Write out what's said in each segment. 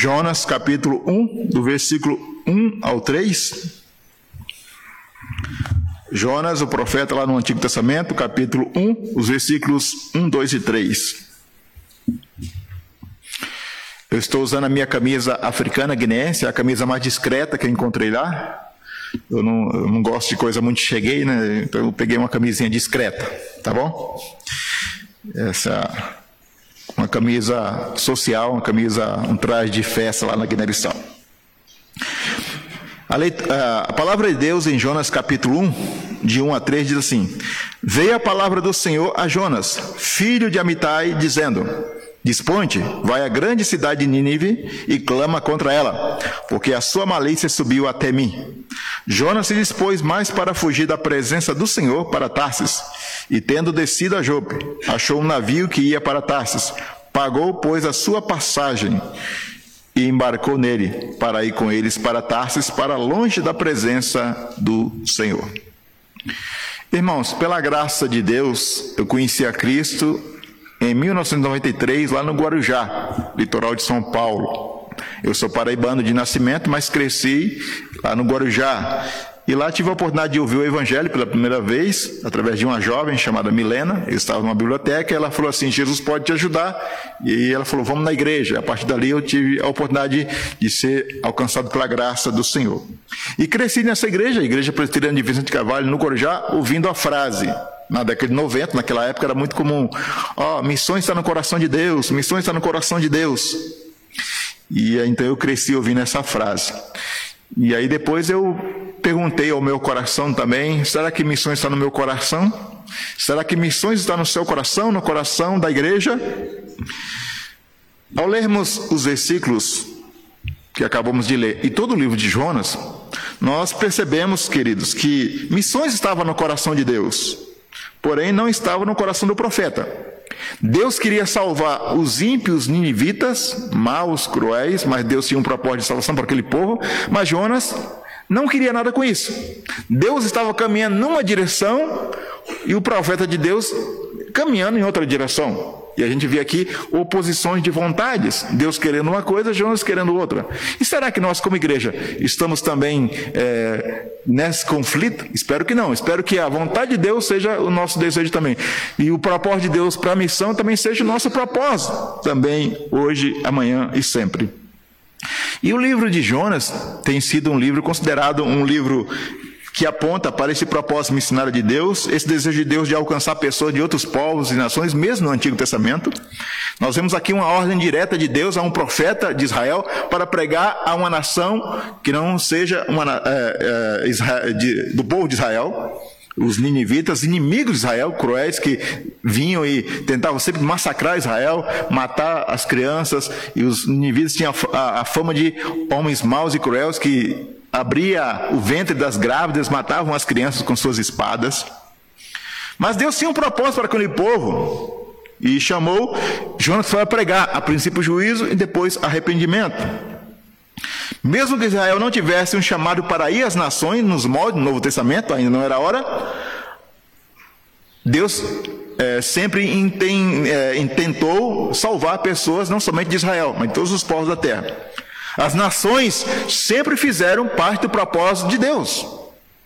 Jonas capítulo 1, do versículo 1 ao 3. Jonas, o profeta lá no Antigo Testamento, capítulo 1, os versículos 1, 2 e 3. Eu estou usando a minha camisa africana guineense, a camisa mais discreta que eu encontrei lá. Eu não, eu não gosto de coisa muito cheguei, né? Então eu peguei uma camisinha discreta, tá bom? Essa uma camisa social, uma camisa, um traje de festa lá na Guiné-Bissau. A, a, palavra de Deus em Jonas capítulo 1, de 1 a 3, diz assim: Veio a palavra do Senhor a Jonas, filho de Amitai, dizendo: Disponte, vai à grande cidade de Nínive e clama contra ela, porque a sua malícia subiu até mim. Jonas se dispôs mais para fugir da presença do Senhor para Tarsis, e tendo descido a Jope, achou um navio que ia para Tarsis, pagou, pois, a sua passagem e embarcou nele para ir com eles para Tarsis, para longe da presença do Senhor. Irmãos, pela graça de Deus, eu conheci a Cristo em 1993, lá no Guarujá, litoral de São Paulo. Eu sou paraibano de nascimento, mas cresci lá no Guarujá. E lá tive a oportunidade de ouvir o Evangelho pela primeira vez, através de uma jovem chamada Milena. Eu estava numa biblioteca e ela falou assim: Jesus pode te ajudar. E ela falou: Vamos na igreja. A partir dali eu tive a oportunidade de ser alcançado pela graça do Senhor. E cresci nessa igreja, a Igreja Presbiteriana de Vicente Carvalho, no Guarujá, ouvindo a frase: na década de 90, naquela época era muito comum. Ó, oh, missões está no coração de Deus, missões está no coração de Deus. E então eu cresci ouvindo essa frase. E aí depois eu perguntei ao meu coração também: será que missões está no meu coração? Será que missões está no seu coração, no coração da igreja? Ao lermos os versículos que acabamos de ler e todo o livro de Jonas, nós percebemos, queridos, que missões estavam no coração de Deus porém não estava no coração do profeta. Deus queria salvar os ímpios ninivitas, maus, cruéis, mas Deus tinha um propósito de salvação para aquele povo, mas Jonas não queria nada com isso. Deus estava caminhando numa direção e o profeta de Deus caminhando em outra direção. E a gente vê aqui oposições de vontades. Deus querendo uma coisa, Jonas querendo outra. E será que nós, como igreja, estamos também é, nesse conflito? Espero que não. Espero que a vontade de Deus seja o nosso desejo também. E o propósito de Deus para a missão também seja o nosso propósito. Também, hoje, amanhã e sempre. E o livro de Jonas tem sido um livro considerado um livro que aponta para esse propósito missionário de Deus, esse desejo de Deus de alcançar pessoas de outros povos e nações, mesmo no Antigo Testamento. Nós vemos aqui uma ordem direta de Deus a um profeta de Israel para pregar a uma nação que não seja uma, é, é, Israel, de, do povo de Israel, os ninivitas, inimigos de Israel, cruéis, que vinham e tentavam sempre massacrar Israel, matar as crianças, e os ninivitas tinham a, a, fama de homens maus e cruéis que abria o ventre das grávidas, matavam as crianças com suas espadas. Mas Deus tinha um propósito para aquele povo e chamou Jonas para pregar, a princípio juízo e depois arrependimento. Mesmo que Israel não tivesse um chamado para ir às nações, nos moldes do Novo Testamento, ainda não era hora, Deus é, sempre é, intentou salvar pessoas, não somente de Israel, mas de todos os povos da terra. As nações sempre fizeram parte do propósito de Deus.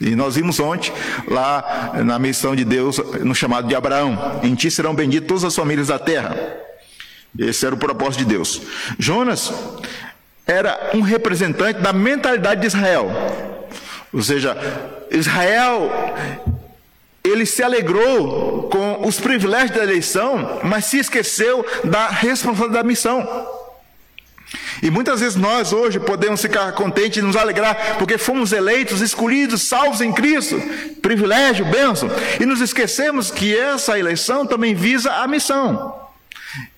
E nós vimos ontem, lá na missão de Deus, no chamado de Abraão: Em ti serão benditas todas as famílias da terra. Esse era o propósito de Deus. Jonas era um representante da mentalidade de Israel. Ou seja, Israel, ele se alegrou com os privilégios da eleição, mas se esqueceu da responsabilidade da missão. E muitas vezes nós hoje podemos ficar contentes e nos alegrar porque fomos eleitos, escolhidos, salvos em Cristo, privilégio, bênção, e nos esquecemos que essa eleição também visa a missão.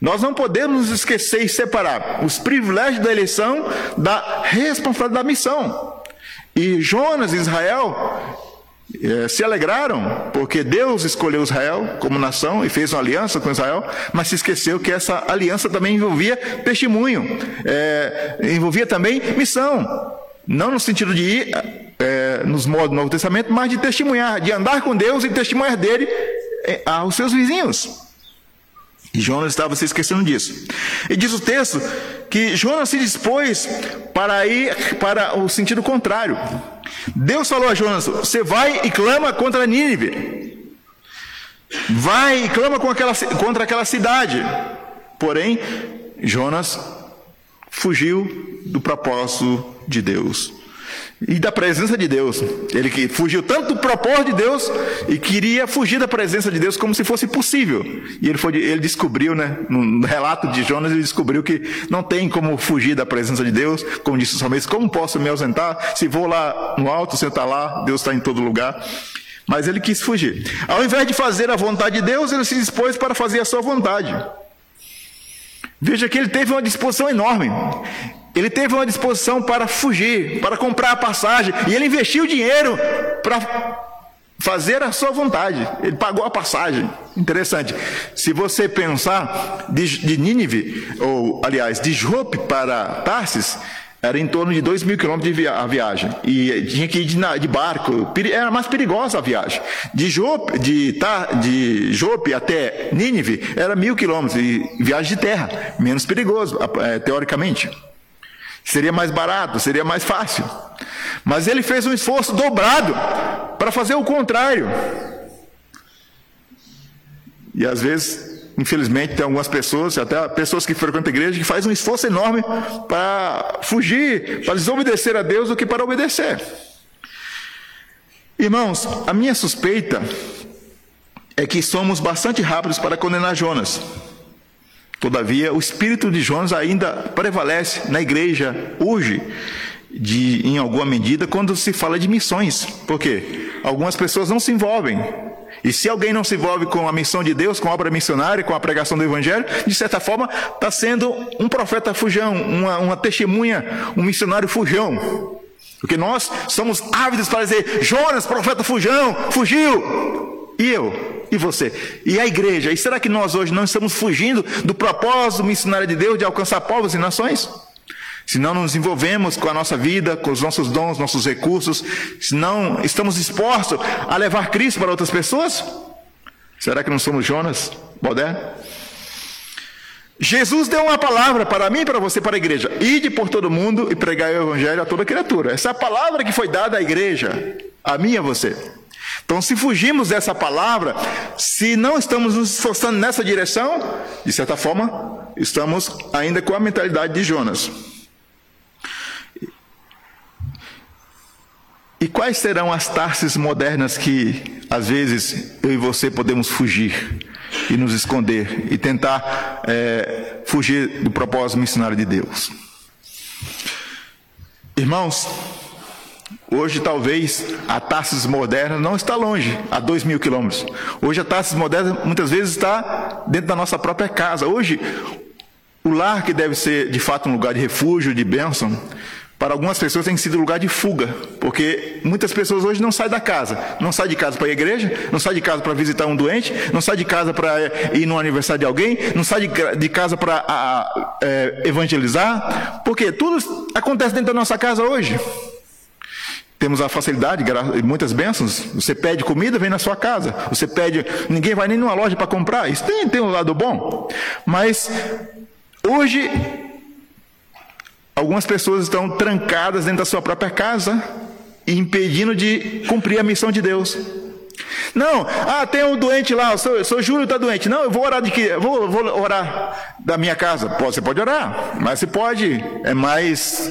Nós não podemos nos esquecer e separar os privilégios da eleição da responsabilidade da missão. E Jonas e Israel é, se alegraram, porque Deus escolheu Israel como nação e fez uma aliança com Israel, mas se esqueceu que essa aliança também envolvia testemunho, é, envolvia também missão. Não no sentido de ir é, nos modos do Novo Testamento, mas de testemunhar, de andar com Deus e testemunhar dele é, aos seus vizinhos. E Jonas estava se esquecendo disso. E diz o texto que Jonas se dispôs para ir para o sentido contrário. Deus falou a Jonas: Você vai e clama contra Nínive. Vai e clama contra aquela cidade. Porém, Jonas fugiu do propósito de Deus e da presença de Deus. Ele que fugiu tanto do propósito de Deus e queria fugir da presença de Deus como se fosse possível. E ele, foi, ele descobriu, né, no relato de Jonas, ele descobriu que não tem como fugir da presença de Deus. Como disse o salmista, como posso me ausentar? Se vou lá no alto, sentar lá, Deus está em todo lugar. Mas ele quis fugir. Ao invés de fazer a vontade de Deus, ele se dispôs para fazer a sua vontade. Veja que ele teve uma disposição enorme. Ele teve uma disposição para fugir, para comprar a passagem, e ele investiu dinheiro para fazer a sua vontade. Ele pagou a passagem. Interessante. Se você pensar de, de Nínive, ou aliás, de Jope para Tarsis, era em torno de 2 mil quilômetros de via a viagem. E tinha que ir de, de, barco. Era mais perigosa a viagem. De Jope, de, tá, de Jope até Nínive era mil quilômetros. E viagem de terra. Menos perigoso, é, teoricamente. Seria mais barato, seria mais fácil. Mas ele fez um esforço dobrado para fazer o contrário. E às vezes, infelizmente, tem algumas pessoas, até pessoas que frequentam a igreja, que fazem um esforço enorme para fugir, para desobedecer a Deus do que para obedecer. Irmãos, a minha suspeita é que somos bastante rápidos para condenar Jonas. Todavia, o espírito de Jonas ainda prevalece na igreja hoje, de, em alguma medida, quando se fala de missões. Por quê? Algumas pessoas não se envolvem. E se alguém não se envolve com a missão de Deus, com a obra missionária, com a pregação do Evangelho, de certa forma está sendo um profeta fujão, uma, uma testemunha, um missionário fujão. Porque nós somos ávidos para dizer: Jonas, profeta fujão, fugiu. E eu? E você? E a igreja? E será que nós hoje não estamos fugindo do propósito missionário de Deus de alcançar povos e nações? Se não nos envolvemos com a nossa vida, com os nossos dons, nossos recursos, se não estamos dispostos a levar Cristo para outras pessoas? Será que não somos Jonas, Bodé? Jesus deu uma palavra para mim, para você, para a igreja. Ide por todo mundo e pregai o evangelho a toda criatura. Essa é a palavra que foi dada à igreja, a mim e a você. Então, se fugimos dessa palavra, se não estamos nos esforçando nessa direção, de certa forma, estamos ainda com a mentalidade de Jonas. E quais serão as tarses modernas que, às vezes, eu e você podemos fugir e nos esconder e tentar é, fugir do propósito missionário de Deus? Irmãos, Hoje, talvez, a Tarsis moderna não está longe, a dois mil quilômetros. Hoje, a Tarsis moderna muitas vezes está dentro da nossa própria casa. Hoje, o lar que deve ser de fato um lugar de refúgio, de bênção, para algumas pessoas tem sido lugar de fuga, porque muitas pessoas hoje não saem da casa, não saem de casa para ir à igreja, não saem de casa para visitar um doente, não saem de casa para ir no aniversário de alguém, não saem de, de casa para é, evangelizar, porque tudo acontece dentro da nossa casa hoje. Temos a facilidade, muitas bênçãos. Você pede comida, vem na sua casa. Você pede, ninguém vai nem numa loja para comprar. Isso tem, tem um lado bom. Mas hoje, algumas pessoas estão trancadas dentro da sua própria casa, impedindo de cumprir a missão de Deus. Não, ah, tem um doente lá, o seu, seu Júlio está doente. Não, eu vou orar de que? Vou, vou orar da minha casa. Você pode orar, mas você pode, é mais,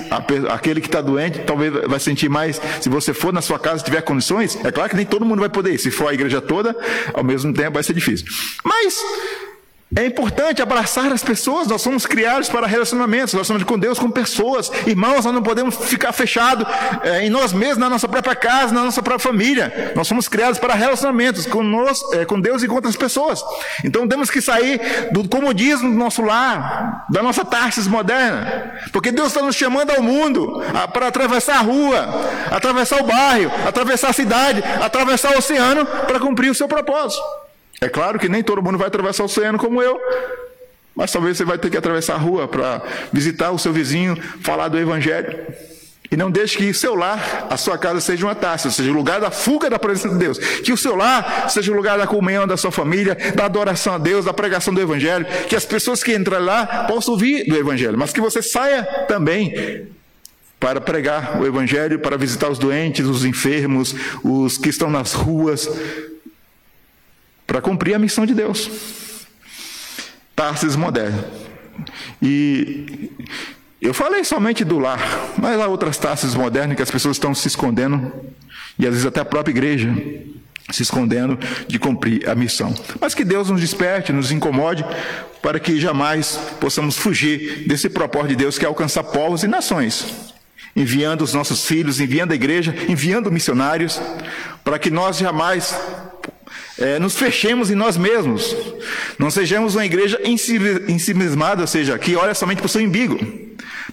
aquele que está doente talvez vai sentir mais, se você for na sua casa, tiver condições, é claro que nem todo mundo vai poder, se for a igreja toda, ao mesmo tempo vai ser difícil. Mas, é importante abraçar as pessoas, nós somos criados para relacionamentos, relacionamento com Deus, com pessoas. Irmãos, nós não podemos ficar fechados é, em nós mesmos, na nossa própria casa, na nossa própria família. Nós somos criados para relacionamentos com, nós, é, com Deus e com outras pessoas. Então temos que sair do comodismo do nosso lar, da nossa Tarsis moderna. Porque Deus está nos chamando ao mundo a, para atravessar a rua, atravessar o bairro, atravessar a cidade, atravessar o oceano para cumprir o seu propósito. É claro que nem todo mundo vai atravessar o oceano como eu, mas talvez você vai ter que atravessar a rua para visitar o seu vizinho, falar do Evangelho. E não deixe que o seu lar, a sua casa, seja uma taça, seja, o lugar da fuga da presença de Deus. Que o seu lar seja o lugar da comunhão da sua família, da adoração a Deus, da pregação do Evangelho. Que as pessoas que entram lá possam ouvir do Evangelho, mas que você saia também para pregar o Evangelho, para visitar os doentes, os enfermos, os que estão nas ruas, para cumprir a missão de Deus. Tarsis moderno. E eu falei somente do lar, mas há outras taças modernas que as pessoas estão se escondendo, e às vezes até a própria igreja se escondendo de cumprir a missão. Mas que Deus nos desperte, nos incomode, para que jamais possamos fugir desse propósito de Deus que é alcançar povos e nações, enviando os nossos filhos, enviando a igreja, enviando missionários, para que nós jamais é, nos fechemos em nós mesmos, não sejamos uma igreja ensimismada, ou seja, que olha somente para o seu umbigo,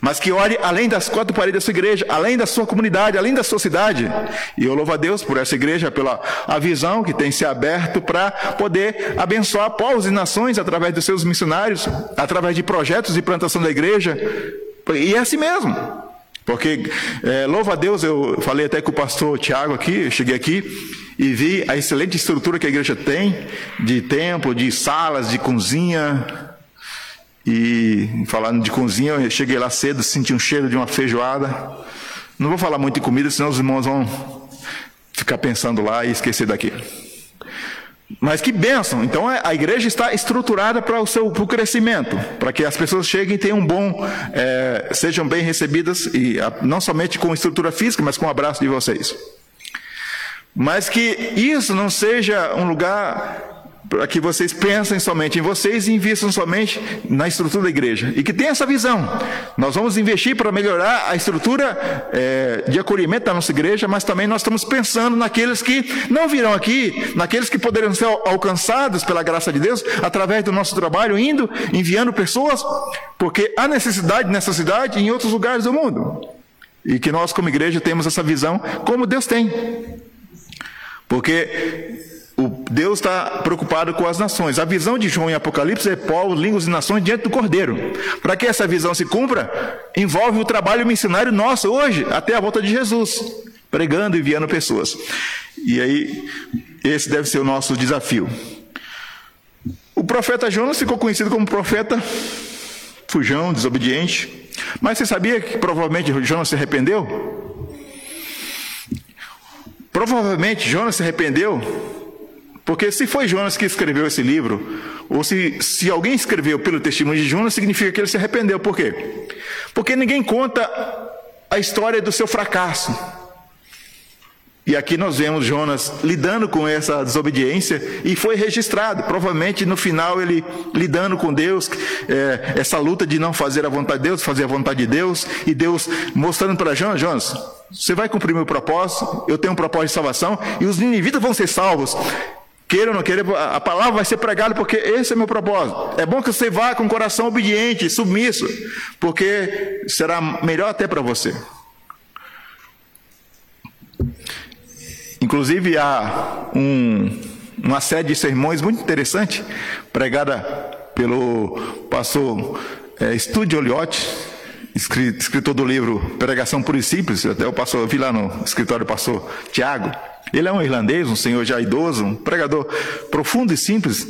mas que olhe além das quatro paredes da sua igreja, além da sua comunidade, além da sua cidade. E eu louvo a Deus por essa igreja, pela a visão que tem se aberto para poder abençoar povos e nações através dos seus missionários, através de projetos de plantação da igreja. E é assim mesmo. Porque, é, louvo a Deus, eu falei até com o pastor Tiago aqui, eu cheguei aqui, e vi a excelente estrutura que a igreja tem, de templo, de salas, de cozinha. E falando de cozinha, eu cheguei lá cedo, senti um cheiro de uma feijoada. Não vou falar muito de comida, senão os irmãos vão ficar pensando lá e esquecer daqui. Mas que bênção! Então é, a igreja está estruturada para o seu pro crescimento, para que as pessoas cheguem e tenham um bom, é, sejam bem recebidas, e não somente com estrutura física, mas com o abraço de vocês. Mas que isso não seja um lugar para que vocês pensem somente em vocês e invistam somente na estrutura da igreja. E que tenha essa visão. Nós vamos investir para melhorar a estrutura é, de acolhimento da nossa igreja, mas também nós estamos pensando naqueles que não virão aqui, naqueles que poderiam ser alcançados pela graça de Deus através do nosso trabalho, indo, enviando pessoas, porque há necessidade nessa cidade e em outros lugares do mundo. E que nós, como igreja, temos essa visão como Deus tem. Porque o Deus está preocupado com as nações. A visão de João em Apocalipse é povos, línguas e nações diante do Cordeiro. Para que essa visão se cumpra, envolve o trabalho missionário nosso hoje, até a volta de Jesus, pregando e enviando pessoas. E aí, esse deve ser o nosso desafio. O profeta Jonas ficou conhecido como profeta fujão, desobediente. Mas você sabia que provavelmente Jonas se arrependeu? Provavelmente Jonas se arrependeu, porque se foi Jonas que escreveu esse livro, ou se, se alguém escreveu pelo testemunho de Jonas, significa que ele se arrependeu. Por quê? Porque ninguém conta a história do seu fracasso. E aqui nós vemos Jonas lidando com essa desobediência e foi registrado. Provavelmente no final ele lidando com Deus, é, essa luta de não fazer a vontade de Deus, fazer a vontade de Deus, e Deus mostrando para Jonas: Jonas, você vai cumprir meu propósito, eu tenho um propósito de salvação, e os ninivitas vão ser salvos. Queira ou não queira, a palavra vai ser pregada porque esse é meu propósito. É bom que você vá com o coração obediente, submisso, porque será melhor até para você. Inclusive, há um, uma série de sermões muito interessante, pregada pelo pastor é, Studio Oliotti, escritor do livro Pregação e Simples, até o pastor, eu vi lá no escritório do pastor Tiago. Ele é um irlandês, um senhor já idoso, um pregador profundo e simples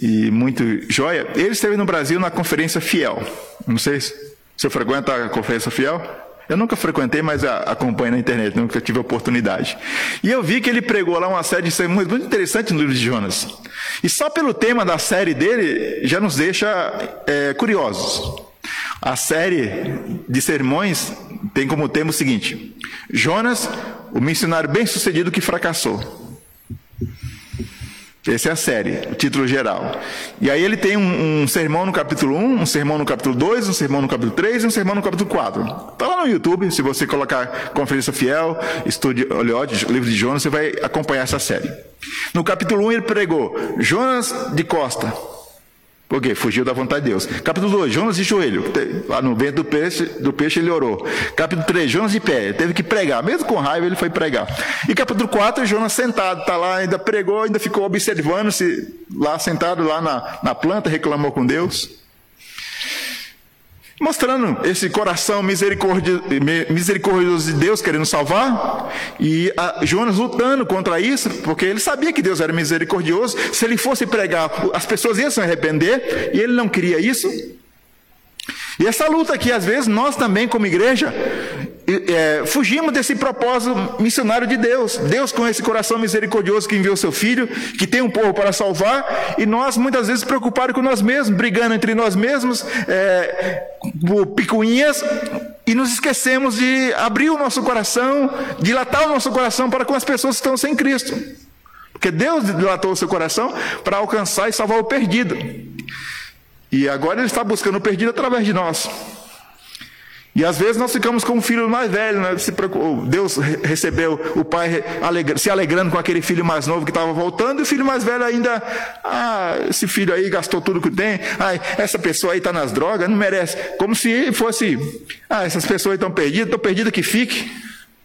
e muito joia. Ele esteve no Brasil na conferência Fiel. Não sei se você frequenta a conferência Fiel. Eu nunca frequentei, mas acompanho na internet, nunca tive oportunidade. E eu vi que ele pregou lá uma série de sermões muito interessantes no livro de Jonas. E só pelo tema da série dele já nos deixa é, curiosos. A série de sermões tem como tema o seguinte: Jonas, o missionário bem-sucedido que fracassou. Essa é a série, o título geral. E aí ele tem um, um, sermão no capítulo 1, um sermão no capítulo 2, um sermão no capítulo 3 e um sermão no capítulo 4. Está lá no YouTube, se você colocar Conferência Fiel, Estude Oleode, livro de Jonas, você vai acompanhar essa série. No capítulo 1 ele pregou Jonas de Costa, porque fugiu da vontade de Deus. Capítulo 2, Jonas de joelho. Lá no vento do peixe, do peixe ele orou. Capítulo 3, Jonas de pé. Teve que pregar. Mesmo com raiva, ele foi pregar. E capítulo 4, Jonas sentado. Está lá, ainda pregou, ainda ficou observando-se lá sentado lá na, na planta, reclamou com Deus. Mostrando esse coração misericordioso de Deus querendo salvar, e Jonas lutando contra isso, porque ele sabia que Deus era misericordioso. Se ele fosse pregar, as pessoas iam se arrepender, e ele não queria isso. E essa luta aqui, às vezes, nós também, como igreja, é, fugimos desse propósito missionário de Deus. Deus, com esse coração misericordioso que enviou seu filho, que tem um povo para salvar, e nós, muitas vezes, preocupados com nós mesmos, brigando entre nós mesmos, é, picuinhas, e nos esquecemos de abrir o nosso coração, dilatar o nosso coração para com as pessoas que estão sem Cristo. Porque Deus dilatou o seu coração para alcançar e salvar o perdido. E agora ele está buscando o perdido através de nós. E às vezes nós ficamos com o filho mais velho, né? Deus recebeu o pai se alegrando com aquele filho mais novo que estava voltando, e o filho mais velho ainda, ah, esse filho aí gastou tudo que tem, ah, essa pessoa aí está nas drogas, não merece. Como se fosse, ah, essas pessoas estão perdidas, estão perdidas que fique.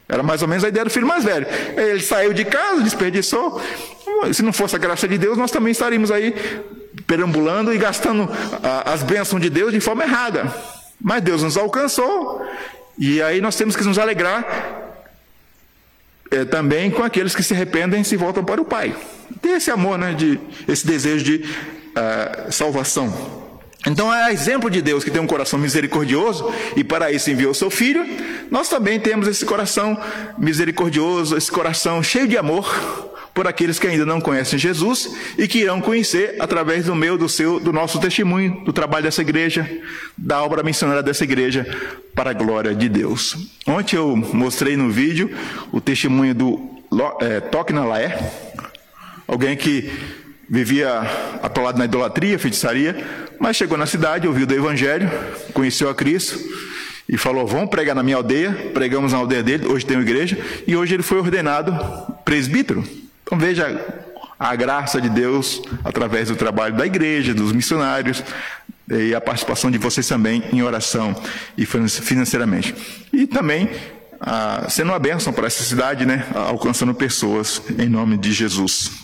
Era mais ou menos a ideia do filho mais velho. Ele saiu de casa, desperdiçou. Se não fosse a graça de Deus, nós também estaríamos aí perambulando e gastando as bênçãos de Deus de forma errada. Mas Deus nos alcançou, e aí nós temos que nos alegrar é, também com aqueles que se arrependem e se voltam para o Pai. Tem esse amor, né, de, esse desejo de uh, salvação. Então é exemplo de Deus que tem um coração misericordioso e para isso enviou seu filho. Nós também temos esse coração misericordioso, esse coração cheio de amor por aqueles que ainda não conhecem Jesus e que irão conhecer através do meu, do seu, do nosso testemunho, do trabalho dessa igreja, da obra missionária dessa igreja, para a glória de Deus. Ontem eu mostrei no vídeo o testemunho do é, Toque na Laé, alguém que vivia atolado na idolatria, feitiçaria, mas chegou na cidade, ouviu do Evangelho, conheceu a Cristo e falou: Vamos pregar na minha aldeia. Pregamos na aldeia dele, hoje tem uma igreja, e hoje ele foi ordenado presbítero. Então veja a graça de Deus através do trabalho da igreja, dos missionários e a participação de vocês também em oração e financeiramente. E também ah, sendo uma bênção para essa cidade, né, alcançando pessoas em nome de Jesus.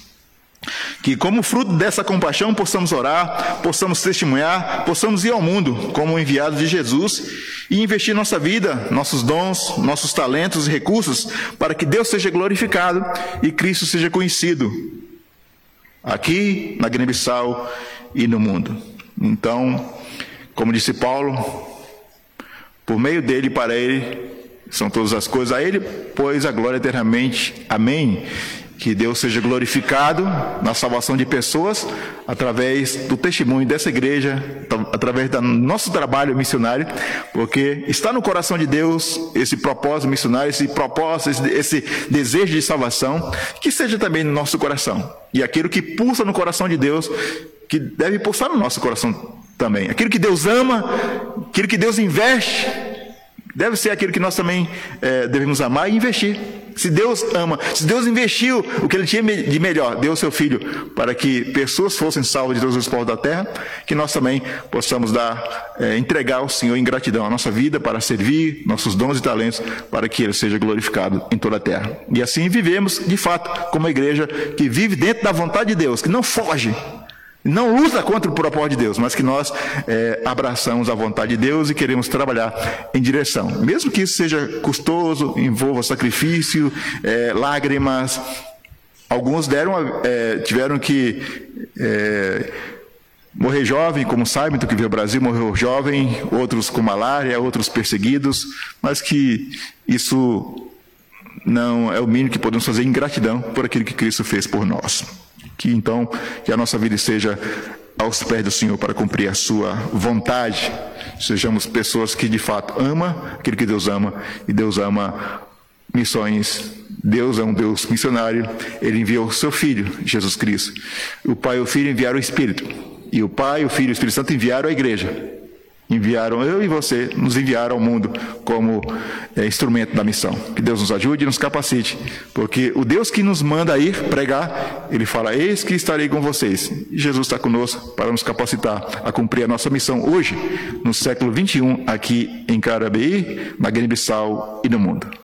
Que, como fruto dessa compaixão, possamos orar, possamos testemunhar, possamos ir ao mundo como enviados de Jesus e investir nossa vida, nossos dons, nossos talentos e recursos para que Deus seja glorificado e Cristo seja conhecido aqui na Guiné-Bissau e no mundo. Então, como disse Paulo, por meio dele para ele são todas as coisas a ele, pois a glória eternamente. Amém. Que Deus seja glorificado na salvação de pessoas através do testemunho dessa igreja, através do nosso trabalho missionário, porque está no coração de Deus esse propósito missionário, esse propósito, esse, desejo de salvação, que seja também no nosso coração. E aquilo que pulsa no coração de Deus, que deve pulsar no nosso coração também. Aquilo que Deus ama, aquilo que Deus investe, deve ser aquilo que nós também é, devemos amar e investir. Se Deus ama, se Deus investiu o que Ele tinha de melhor, deu o seu Filho para que pessoas fossem salvas de todos os povos da terra, que nós também possamos dar, é, entregar ao Senhor em gratidão a nossa vida para servir nossos dons e talentos para que Ele seja glorificado em toda a terra. E assim vivemos, de fato, como uma igreja que vive dentro da vontade de Deus, que não foge não luta contra o propósito de Deus, mas que nós é, abraçamos a vontade de Deus e queremos trabalhar em direção. Mesmo que isso seja custoso, envolva sacrifício, é, lágrimas. Alguns deram, é, tiveram que é, morrer jovem, como Simon, que veio ao Brasil, morreu jovem, outros com malária, outros perseguidos, mas que isso não é o mínimo que podemos fazer em gratidão por aquilo que Cristo fez por nós. Que então, que a nossa vida seja aos pés do Senhor para cumprir a sua vontade. Sejamos pessoas que de fato amam aquilo que Deus ama e Deus ama missões. Deus é um Deus missionário. Ele enviou o seu Filho, Jesus Cristo. O Pai e o Filho enviaram o Espírito. E o Pai, o Filho e o Espírito Santo enviaram a igreja. Enviaram eu e você, nos enviaram ao mundo como é, instrumento da missão. Que Deus nos ajude e nos capacite, porque o Deus que nos manda ir pregar, ele fala: Eis que estarei com vocês. E Jesus está conosco para nos capacitar a cumprir a nossa missão hoje, no século 21, aqui em Carabeí, na Guiné-Bissau e no mundo.